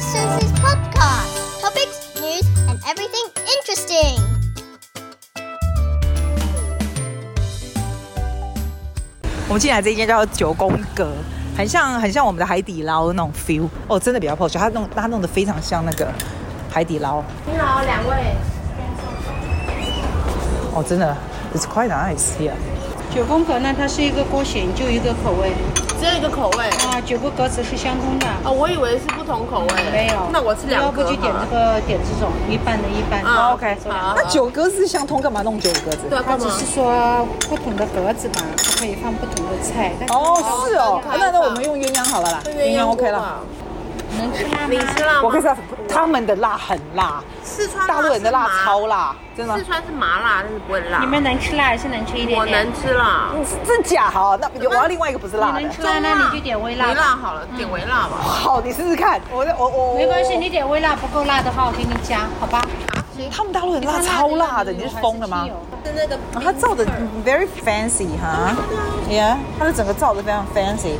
Susie's podcast. Topics, news, and everything interesting. 我们进来这一间叫九宫格，很像很像我们的海底捞的那种 feel 哦，真的比较 posh，它弄它弄得非常像那个海底捞。你好，两位。哦，真的，it's quite nice here。九宫格呢，它是一个锅型，就一个口味只有一个口味啊，九个格子是相通的。哦，我以为是不同口味。没有，那我吃两个。要不就点这个，点这种一半的一半。啊，OK。好。那九格子相通，干嘛弄九个格子？对，它只是说不同的格子嘛，它可以放不同的菜。哦，是哦。那那我们用鸳鸯好了啦，鸳鸯 OK 了。能吃辣吗？你吃辣吗？我跟你说，他们的辣很辣，四川大陆人的辣超辣，真的。四川是麻辣，但是不会辣。你们能吃辣还是能吃一点点？我能吃辣。真假？好，那我要另外一个不是辣的。你能吃辣，那你就点微辣。微辣好了，点微辣吧。好，你试试看。我我我。没关系，你点微辣不够辣的话，我给你加，好吧？他们大陆人辣超辣的，你是疯了吗？是那个。他造的 very fancy 哈，Yeah，他的整个造的非常 fancy。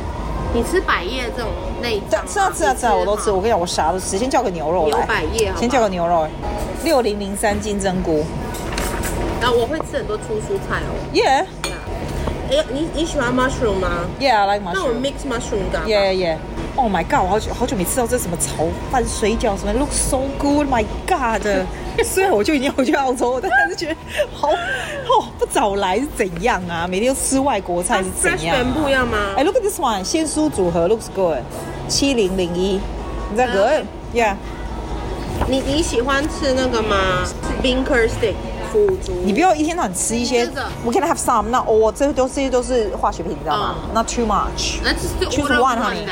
你吃百叶这种内脏？吃啊吃啊吃啊，我都吃。我跟你讲，我啥都吃。先叫个牛肉来。牛百叶，先叫个牛肉。六零零三金针菇。然后我会吃很多粗蔬菜哦。Yeah。哎，你你喜欢 mushroom 吗？Yeah，I like mushroom。那我 mix mushroom 的。Yeah yeah。Oh my god！我好久好久没吃到这什么炒饭、水饺什么，look so good！My God！虽然我就已经回去澳洲，但是觉得好哦，不早来是怎样啊？每天都吃外国菜是怎样、啊？全不一样吗？哎、hey,，Look at this one，鲜蔬组合，looks good。七零零一，你在 good？Yeah。你你喜欢吃那个吗？Binker stick 腐竹。你不要一天到晚吃一些。We can have some，那我这都这些都是化学品，你知道吗、uh,？Not too much。Choose one, honey.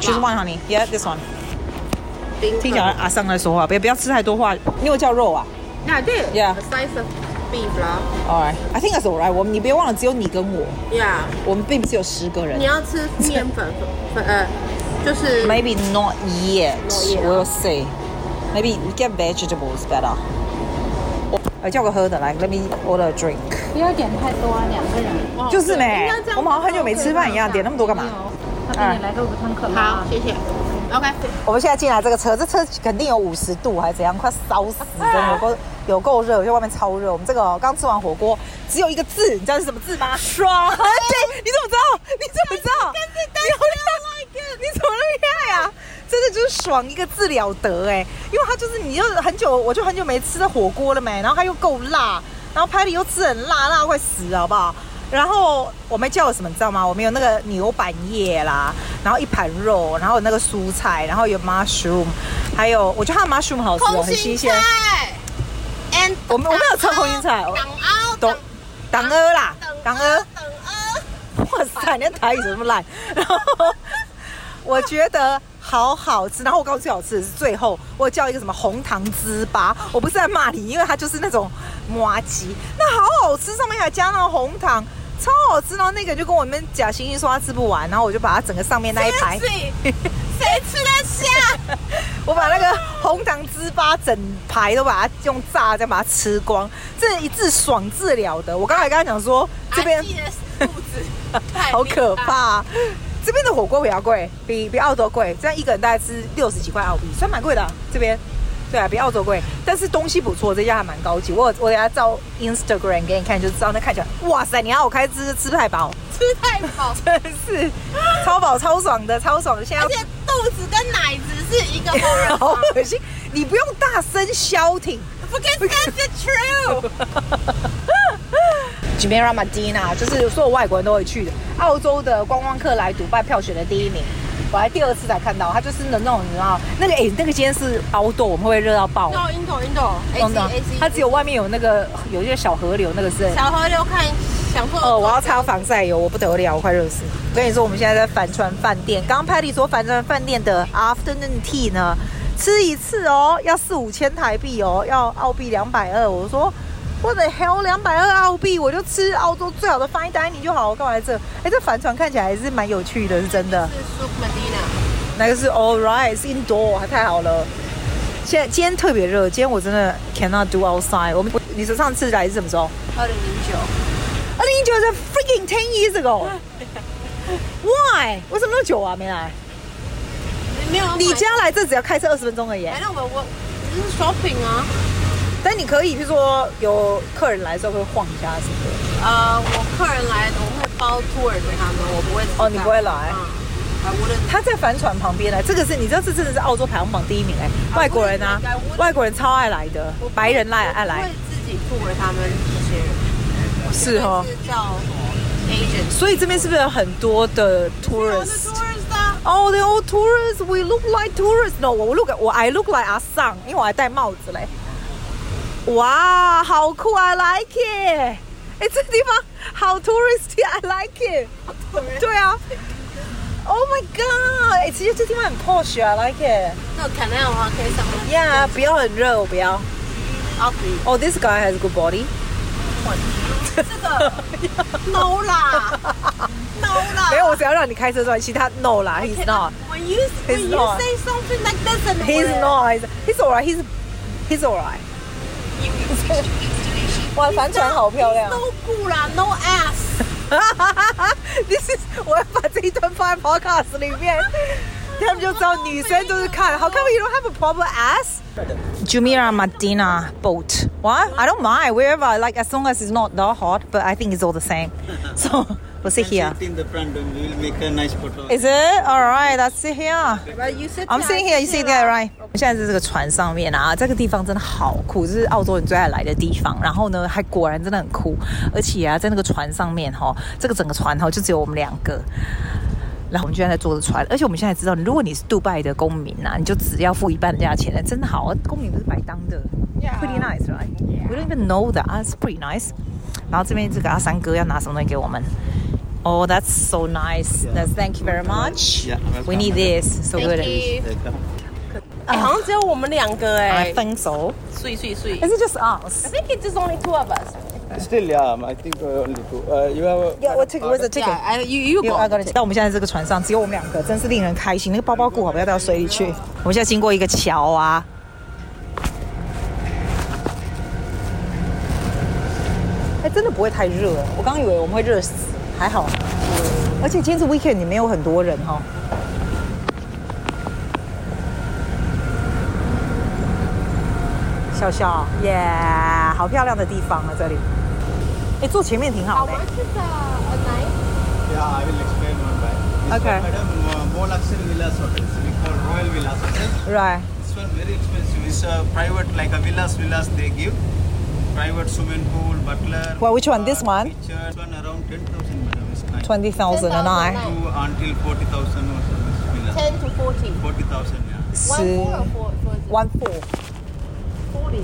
Choose one, honey. Yeah, this one. 听起来阿桑在说话，不要不要吃太多话。你有叫肉啊？啊对，Yeah. Beef 啦。Alright, I think that's alright. 我们你别忘了，只有你跟我。Yeah. 我们并不是有十个人。你要吃面粉粉呃，就是。Maybe not yet. We'll see. Maybe get vegetables better. 我叫个喝的来，Let me order a drink. 不要点太多啊，两个人。就是呢，我们好像很久没吃饭一样，点那么多干嘛？他给你来个无汤可乐。好，谢谢。OK，我们现在进来这个车，这车肯定有五十度还是怎样，快烧死，真的有够 有够热，就外面超热。我们这个刚吃完火锅，只有一个字，你知道是什么字吗？爽！对，你怎么知道？你怎么知道？你好厉害！你怎么厉害啊？真的就是爽一个字了得哎，因为它就是你就很久，我就很久没吃的火锅了没，然后它又够辣，然后 Patty 又吃很辣，辣快死了，好不好？然后我们叫了什么，你知道吗？我们有那个牛板叶啦，然后一盘肉，然后有那个蔬菜，然后有 mushroom，还有我觉得它的 mushroom 好吃哦，很新鲜。And 我们我们有吃空心菜，党鹅，党党鹅啦，党鹅。党鹅。哇塞，你的台语怎么烂？然后我觉得好好吃，然后我告诉你最好吃的是最后我叫一个什么红糖糍粑，我不是在骂你，因为它就是那种麻糬，那好好吃，上面还加那个红糖。超好吃，然后那个就跟我们假惺惺说他吃不完，然后我就把它整个上面那一排，谁吃得下？我把那个红糖糍粑整排都把它用炸，再把它吃光，这一字爽字了的。我刚才跟他讲说，这边肚子 好可怕，这边的火锅比较贵，比比澳洲贵，这样一个人大概吃六十几块澳币，算蛮贵的啊，这边。对啊，比澳洲贵，但是东西不错，这家还蛮高级。我我等下照 Instagram 给你看，就知道那看起来，哇塞！你要我开吃吃太饱，吃太饱，真是超饱超爽的，超爽的。现在而且肚子跟奶子是一个 红人，好恶心！你不用大声 shouting，because that's the truth。Jumeirah Madinah 就是所有外国人都会去的，澳洲的观光客来迪拜票选的第一名。我还第二次才看到，它就是那种你知道那个哎、欸，那个今天是凹豆，我们会不会热到爆？哦，印度印度，A C A C，它只有外面有那个有一些小河流，那个是小河流看想说。哦，我要擦防晒油，我不得了，我快热死。我跟你说，我们现在在帆船饭店，刚刚 Patty 说帆船饭店的 afternoon tea 呢，吃一次哦要四五千台币哦，要澳币两百二。我说。我的 hell，两百二澳币，我就吃澳洲最好的 fine dining 就好，我干嘛来这？哎，这帆船看起来还是蛮有趣的，是真的。是 Souq Madinah，那个是 All right，是 indoor，还太好了。现在今天特别热，今天我真的 cannot do outside。我们，你说上次来是什么时候？二零零九。二零零九是 freaking ten years ago。Why？为什么那么久啊？没来？没有你家来这只要开车二十分钟而已。哎，那我我这是 shopping 啊。但你可以，比如说有客人来的时候会晃一下什么的。呃，我客人来，我会包 tour 给他们，我不会哦你不会来嗯，他在帆船旁边呢，这个是你知道这真的是澳洲排行榜第一名哎，外国人啊，外国人超爱来的，白人来爱来会，自己 tour 他们这些人，是哦。是叫 agent。所以这边是不是有很多的 tourists？tourist 啊，Oh, they're all tourists. We look like tourists. No, 我 look 我 I look like 阿桑，因为我还戴帽子嘞。哇，好酷！I like it。哎，这个地方好 touristy。I like it。对啊。Oh my god！哎，其实这地方很 posh 啊，I like it。那有 canal 的话可以上来。 Yeah，不要很热，我不要。 Ugly。 Oh, this guy has a good body. 这个 no 啦，no 啦。没有，我只要让你开车转，其他 no 啦，he's not。 When you when He's you not. say something like this and He's not. He's he's alright. He's he's alright. 哇，帆船好漂亮。 No 顾啦，no ass。 This is 我要把这一段放在 podcast 里面，他们就知道女生都是看。How come you don't have a proper ass? Jumeirah Madina boat. What? I don't mind wherever I like as long as it's not that hot. But I think it's all the same. So We'll sit here. Sit in the front and we will make a nice photo. Is it? All right. Let's sit here. But you sit I'm sitting here, you sit there, right? 我现在在这个船上面啊，这个地方真的好酷，这是澳洲人最爱来的地方。然后呢，还果然真的很酷，而且啊，在那个船上面哈，这个整个船哈就只有我们两个。然后我们居然在坐着船，而且我们现在知道，如果你是杜拜的公民啊，你就只要付一半的价钱，真的好，公民不是白当的 Yeah. pretty nice, right? We don't even know that. It's pretty nice. 然后这边这个阿三哥要拿什么东西给我们？Oh, that's so nice. That's thank you very much. We need this. So good. 哎，好像只有我们两个哎 I，think so. 碎碎碎。Is it just I us? think it's just only two of us. Still, yeah, I think uh, only two. Uh, you have a. Yeah, what ticket? Where's the ticket? Yeah, I, you you You go. are gonna. 但我们现在这个船上只有我们两个，真是令人开心。那个包包顾好，不要掉到水里去。我们现在经过一个桥啊，哎，真的不会太热。我刚刚以为我们会热死，还好。而且今天是 weekend，也没有很多人哈、笑笑，耶、好漂亮的地方啊，这里。哎，坐前面挺好的。 is a, a night? Yeah, I will explain one by. This Okay. one, madam, uh, more luxury villas hotels. We call Royal Villas Hotels. Right. This one very expensive. It's a private, like a villas, villas they give. Private swimming pool, butler. Well, which one? This bar, one? Kitchen. This one around 10,000, madam. It's nice. Twenty thousand a night. To until 40,000 or so. This villa. Ten to forty. 40,000, yeah. One十 four or four? four one four。 forty.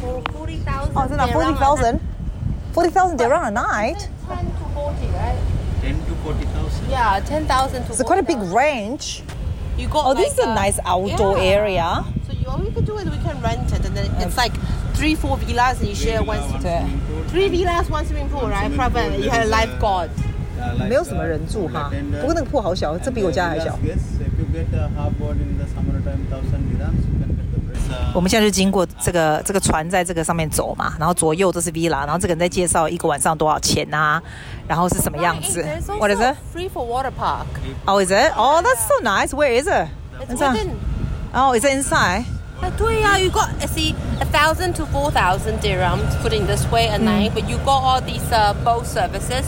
For forty thousand. 哦，真 的 forty thousand。Forty thousand dirham a night. Ten to forty, right? 10 to 40,000. Yeah, ten thousand to. It's quite a big 40,000. range. You got. Oh, this is like, a uh, nice outdoor yeah. area. So you, all we can do is we can rent it, and then it's like three, four villas, and you share Villa, one. one Yeah. swimming pool. Three villas, one swimming pool, One right? swimming Private. pool, You had a there is a- lifeguard. Yeah, like, 没有什么人住哈 attendant. 不过那个铺好小这比我家还小 Yes, if you get a half board in the summertime, thousand dirhams, you can get the price. 我们现在就经过这个这个船在这个上面走嘛，然后左右都是 villa，然后这个人在介绍一个晚上多少钱啊，然后是什么样子 there's？What is it? Free for water park. Oh, is it? Oh, that's so nice. Where is it? It's within. Oh, is it inside? 啊，对呀、you got see a thousand to four thousand dirhams put in this way a night, but you got all these uh, boat services.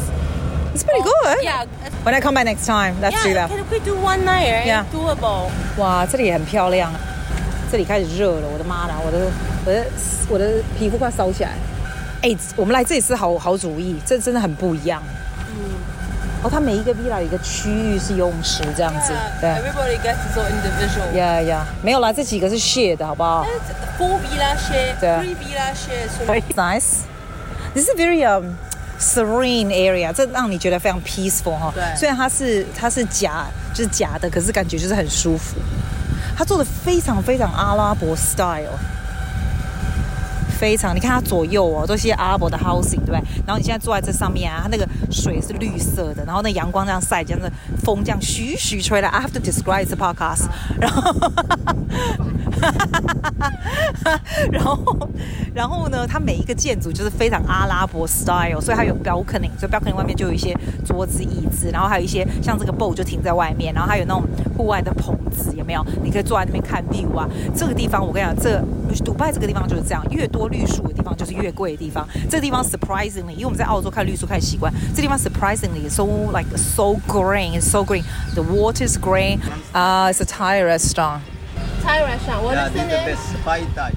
It's pretty good. Yeah. When I come back next time, let's do Yeah, that. can we do one night? Yeah. Doable. 哇，这里也很漂亮，这里开始热了，我的妈啦，我的我的我的皮肤快烧起来。哎，我们来这里是好好主意，这真的很不一样。哦，它每一个 villa 有一个区域是游泳池这样子，Yeah, 对 everybody gets own individual. 呀呀，没有啦，这几个是 share 的，好不好 Four villa share, Yeah. three villa share. So nice. This is very um serene area，这让你觉得非常 peaceful 哈。对虽然它是它是假，就是假的，可是感觉就是很舒服。他做的非常非常阿拉伯 style，非常，你看他左右哦，都是阿拉伯的 housing，对不对？然后你现在坐在这上面啊，它那个水是绿色的，然后那阳光这样晒，这样子风这样徐徐吹来。I have to describe the podcast。然后，然后，然后呢，它每一个建筑就是非常阿拉伯 style，所以它有 balcony，所以 balcony 外面就有一些桌子椅子，然后还有一些像这个 boat 就停在外面，然后还有那种户外的棚子，有没有？你可以坐在那边看 view 啊。这个地方我跟你讲，这杜拜这个地方就是这样，越多绿树的地方就是越贵的地方。这个地方 surprisingly，因为我们在澳洲看绿树看习惯，这地方 surprisingly so like so green, so green. The water is green. Ah, uh, it's a Thai restaurant. Thai restaurant. What Yeah, is this the is the name? best Thai Thai.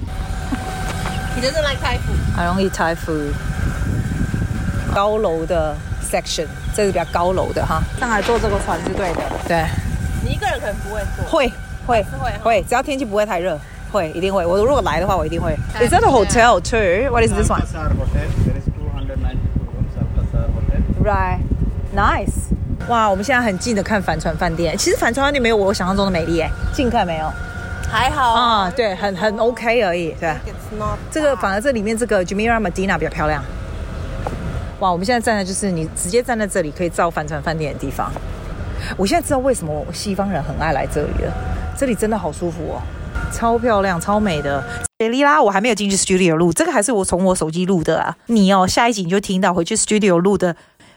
He doesn't like Thai food. I don't eat Thai food. 高楼的 section，这是比较高楼的哈。上海坐这个船是对的。对，你一个人可能不会做。会会会会，只要天气不会太热，会一定会。我如果来的话，我一定会。Is that a hotel too? What is this one? Alcazar Hotel. There is 292 rooms. Alcazar Hotel. Right, nice. 哇，我们现在很近的看帆船饭店。其实帆船饭店没有我想象中的美丽哎，近看没有还好啊，对，很很 OK 而已。对 not. 这个反而这里面这个 Jumeirah Madinah 比较漂亮。哇，我们现在站的就是你直接站在这里可以照帆船饭店的地方。我现在知道为什么西方人很爱来这里了，这里真的好舒服哦，超漂亮，超美的。别离啦，我还没有进去 studio 录，这个还是我从我手机录的啊。你哦，下一集你就听到回去 studio 录的。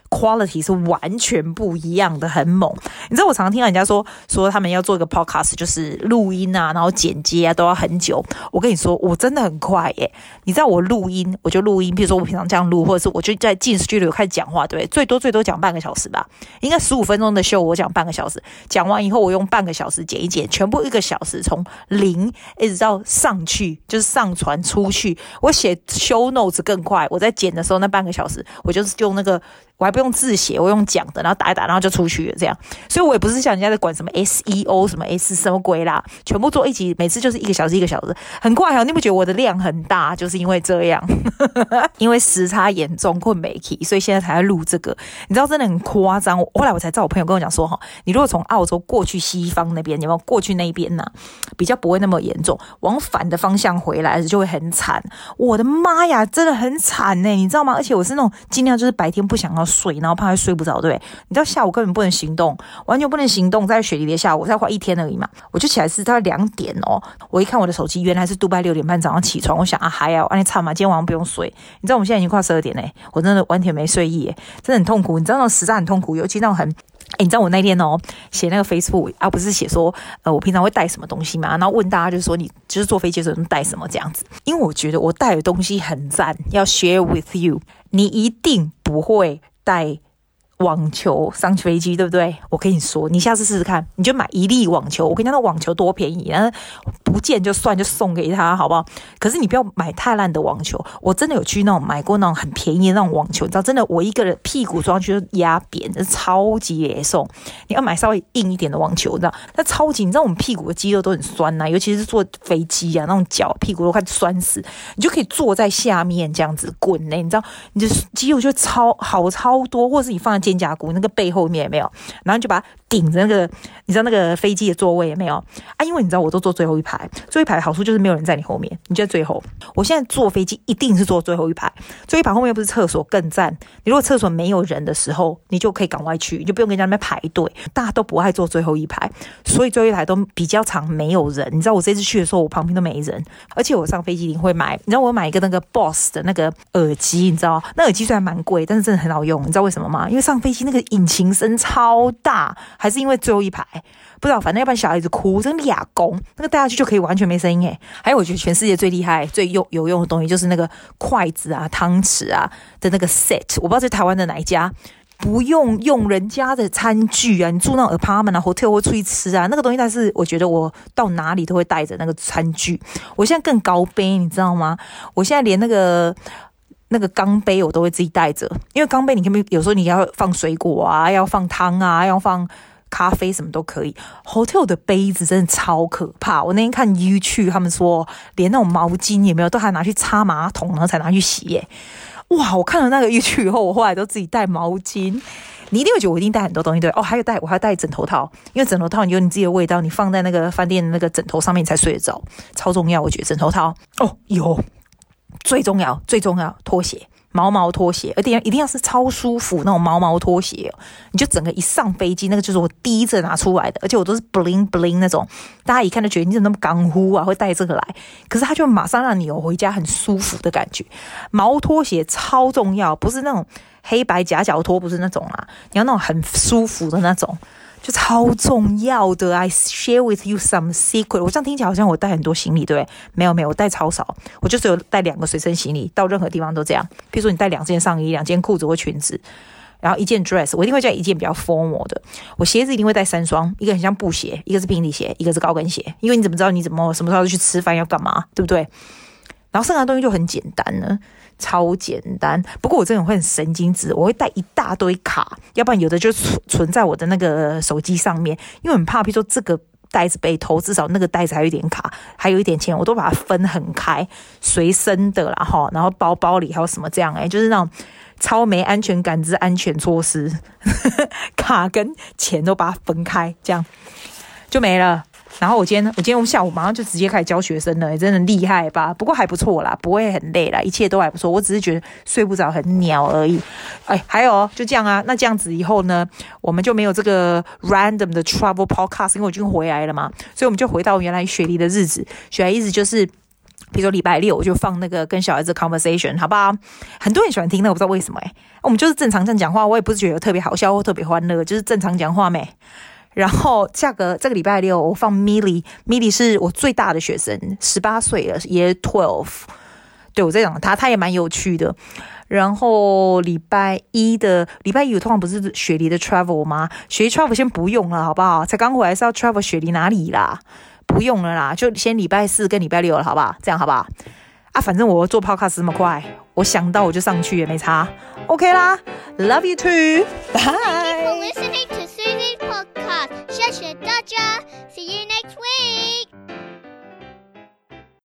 Quality 是完全不一样的，很猛。你知道我常常听到人家说说他们要做一个 podcast，就是录音啊，然后剪接啊都要很久。我跟你说，我真的很快耶。你知道我录音，我就录音，比如说我平常这样录，或者是我就在进 studio 开始讲话，对？最多最多讲半个小时吧，应该十五分钟的秀我讲半个小时，讲完以后我用半个小时剪一剪，全部一个小时从零一直到上去，就是上传出去。我写 show notes 更快，我在剪的时候那半个小时，我就是用那个。我还不用用字写，我用讲的，然后打一打，然后就出去，这样。所以我也不是像人家在管什么 SEO 什么 S 什么鬼啦，全部做一集，每次就是一个小时一个小时，很快啊！你不觉得我的量很大，就是因为这样，因为时差严重困没起，所以现在才在录这个。你知道真的很夸张。后来我才知道，我朋友跟我讲说哈，你如果从澳洲过去西方那边，有没有过去那边呢、比较不会那么严重，往反的方向回来就会很惨。我的妈呀，真的很惨呢，你知道吗？而且我是那种尽量就是白天不想要。然后怕会睡不着，对不对？你知道下午根本不能行动，完全不能行动，在雪地的下午，才花一天而已嘛。我就起来是大概两点哦，我一看我的手机，原来是杜拜六点半早上起床。我想啊，还要，那你惨嘛，今天晚上不用睡。你知道我们现在已经快十二点嘞，我真的完全没睡意，真的很痛苦。你知道那种实在很痛苦，尤其那种很，哎，你知道我那天哦写那个 Facebook 啊，不是写说呃我平常会带什么东西嘛，然后问大家就是说你就是坐飞机的时候带什么这样子，因为我觉得我带的东西很赞，要 share with you，你一定不会。带网球上飞机，对不对？我跟你说，你下次试试看，你就买一粒网球。我跟你讲，那网球多便宜，然后不见就算，就送给他，好不好？可是你不要买太烂的网球。我真的有去那种买过那种很便宜的那种网球，你知道，真的我一个人屁股坐上去就压扁，超级野送。你要买稍微硬一点的网球，你知道，那超级，你知道我们屁股的肌肉都很酸呐、尤其是坐飞机啊，那种脚屁股都快酸死。你就可以坐在下面这样子滚呢，你知道，你的肌肉就超好超多，或者是你放在。肩胛骨那个背后面有没有？然后就把它顶着那个，你知道那个飞机的座位有没有啊？因为你知道我都坐最后一排，最后一排好处就是没有人在你后面，你就在最后。我现在坐飞机一定是坐最后一排，最后一排后面又不是厕所更赞。你如果厕所没有人的时候，你就可以赶快去，你就不用跟人家那边排队。大家都不爱坐最后一排，所以最后一排都比较常没有人。你知道我这次去的时候，我旁边都没人，而且我上飞机一定会买。你知道我买一个那个 Boss 的那个耳机，你知道那耳机虽然蛮贵，但是真的很好用。你知道为什么吗？因为上飞机那个引擎声超大，还是因为最后一排不知道，反正要不然小孩子哭，真的俩公那个戴下去就可以完全没声音诶。还有我觉得全世界最厉害、最用有用的东西就是那个筷子啊、汤匙啊的那个 set。我不知道在台湾的哪一家不用用人家的餐具啊？你住那 apartment 啊、hotel 或出去吃啊，那个东西，但是我觉得我到哪里都会带着那个餐具。我现在更高杯，你知道吗？我现在连那个。那个钢杯我都会自己带着，因为钢杯你可不可以有时候你要放水果啊，要放汤啊，要放咖啡什么都可以。Hotel 的杯子真的超可怕，我那天看 YouTube 他们说，连那种毛巾也没有都还拿去擦马桶，然后才拿去洗耶。哇！我看了那个 YouTube 以后，我后来都自己带毛巾。你一定会觉得我一定带很多东西对？哦，还有带我还要带枕头套，因为枕头套你有你自己的味道，你放在那个饭店那个枕头上面才睡得着，超重要。我觉得枕头套哦有。最重要最重要拖鞋。毛毛拖鞋，而且一定要是超舒服那种毛毛拖鞋。你就整个一上飞机，那个就是我第一次拿出来的，而且我都是 bling bling 那种，大家一看就觉得你怎么那么港呼啊，会带这个来。可是它就马上让你有回家很舒服的感觉。毛拖鞋超重要，不是那种黑白夹脚拖，不是那种啦，你要那种很舒服的那种。就超重要的，I share with you some secret。我这样听起来好像我带很多行李，对不对？没有没有，我带超少，我就只有带两个随身行李，到任何地方都这样。比如说你带两件上衣、两件裤子或裙子，然后一件 dress，我一定会带一件比较 formal 的。我鞋子一定会带三双，一个很像布鞋，一个是平底鞋，一个是高跟鞋。因为你怎么知道你怎么什么时候去吃饭要干嘛，对不对？然后剩下的东西就很简单了。超简单，不过我这种会很神经质，我会带一大堆卡，要不然有的就存存在我的那个手机上面，因为很怕，比如说这个袋子被偷，至少那个袋子还有一点卡，还有一点钱，我都把它分很开，随身的啦哈，然后包包里还有什么这样诶，就是那种超没安全感之安全措施，卡跟钱都把它分开，这样就没了。然后我今天，我今天下午马上就直接开始教学生了，真的厉害吧？不过还不错啦，不会很累啦，一切都还不错。我只是觉得睡不着，很鸟而已。哎，还有就这样啊。那这样子以后呢，我们就没有这个 random 的 travel podcast，因为我已经回来了嘛，所以我们就回到原来雪梨的日子。雪梨日子就是，比如说礼拜六我就放那个跟小孩子 conversation，好不好？很多人喜欢听，那我不知道为什么哎、我们就是正常这样讲话，我也不是觉得特别好笑或特别欢乐，就是正常讲话没。然后价格这个礼拜六我放 Milly，Milly 是我最大的学生，十八岁了，Year Twelve。对，我在讲他，他也蛮有趣的。然后礼拜一的礼拜一，我通常不是雪梨的 Travel 吗？雪梨 Travel 先不用了，好不好？才刚回来是要 Travel 雪梨哪里啦？不用了啦，就先礼拜四跟礼拜六了，好不好？这样好不好？啊，反正我做 Podcast 这么快，我想到我就上去也没差，OK 啦。Love you too，bye。See you next week.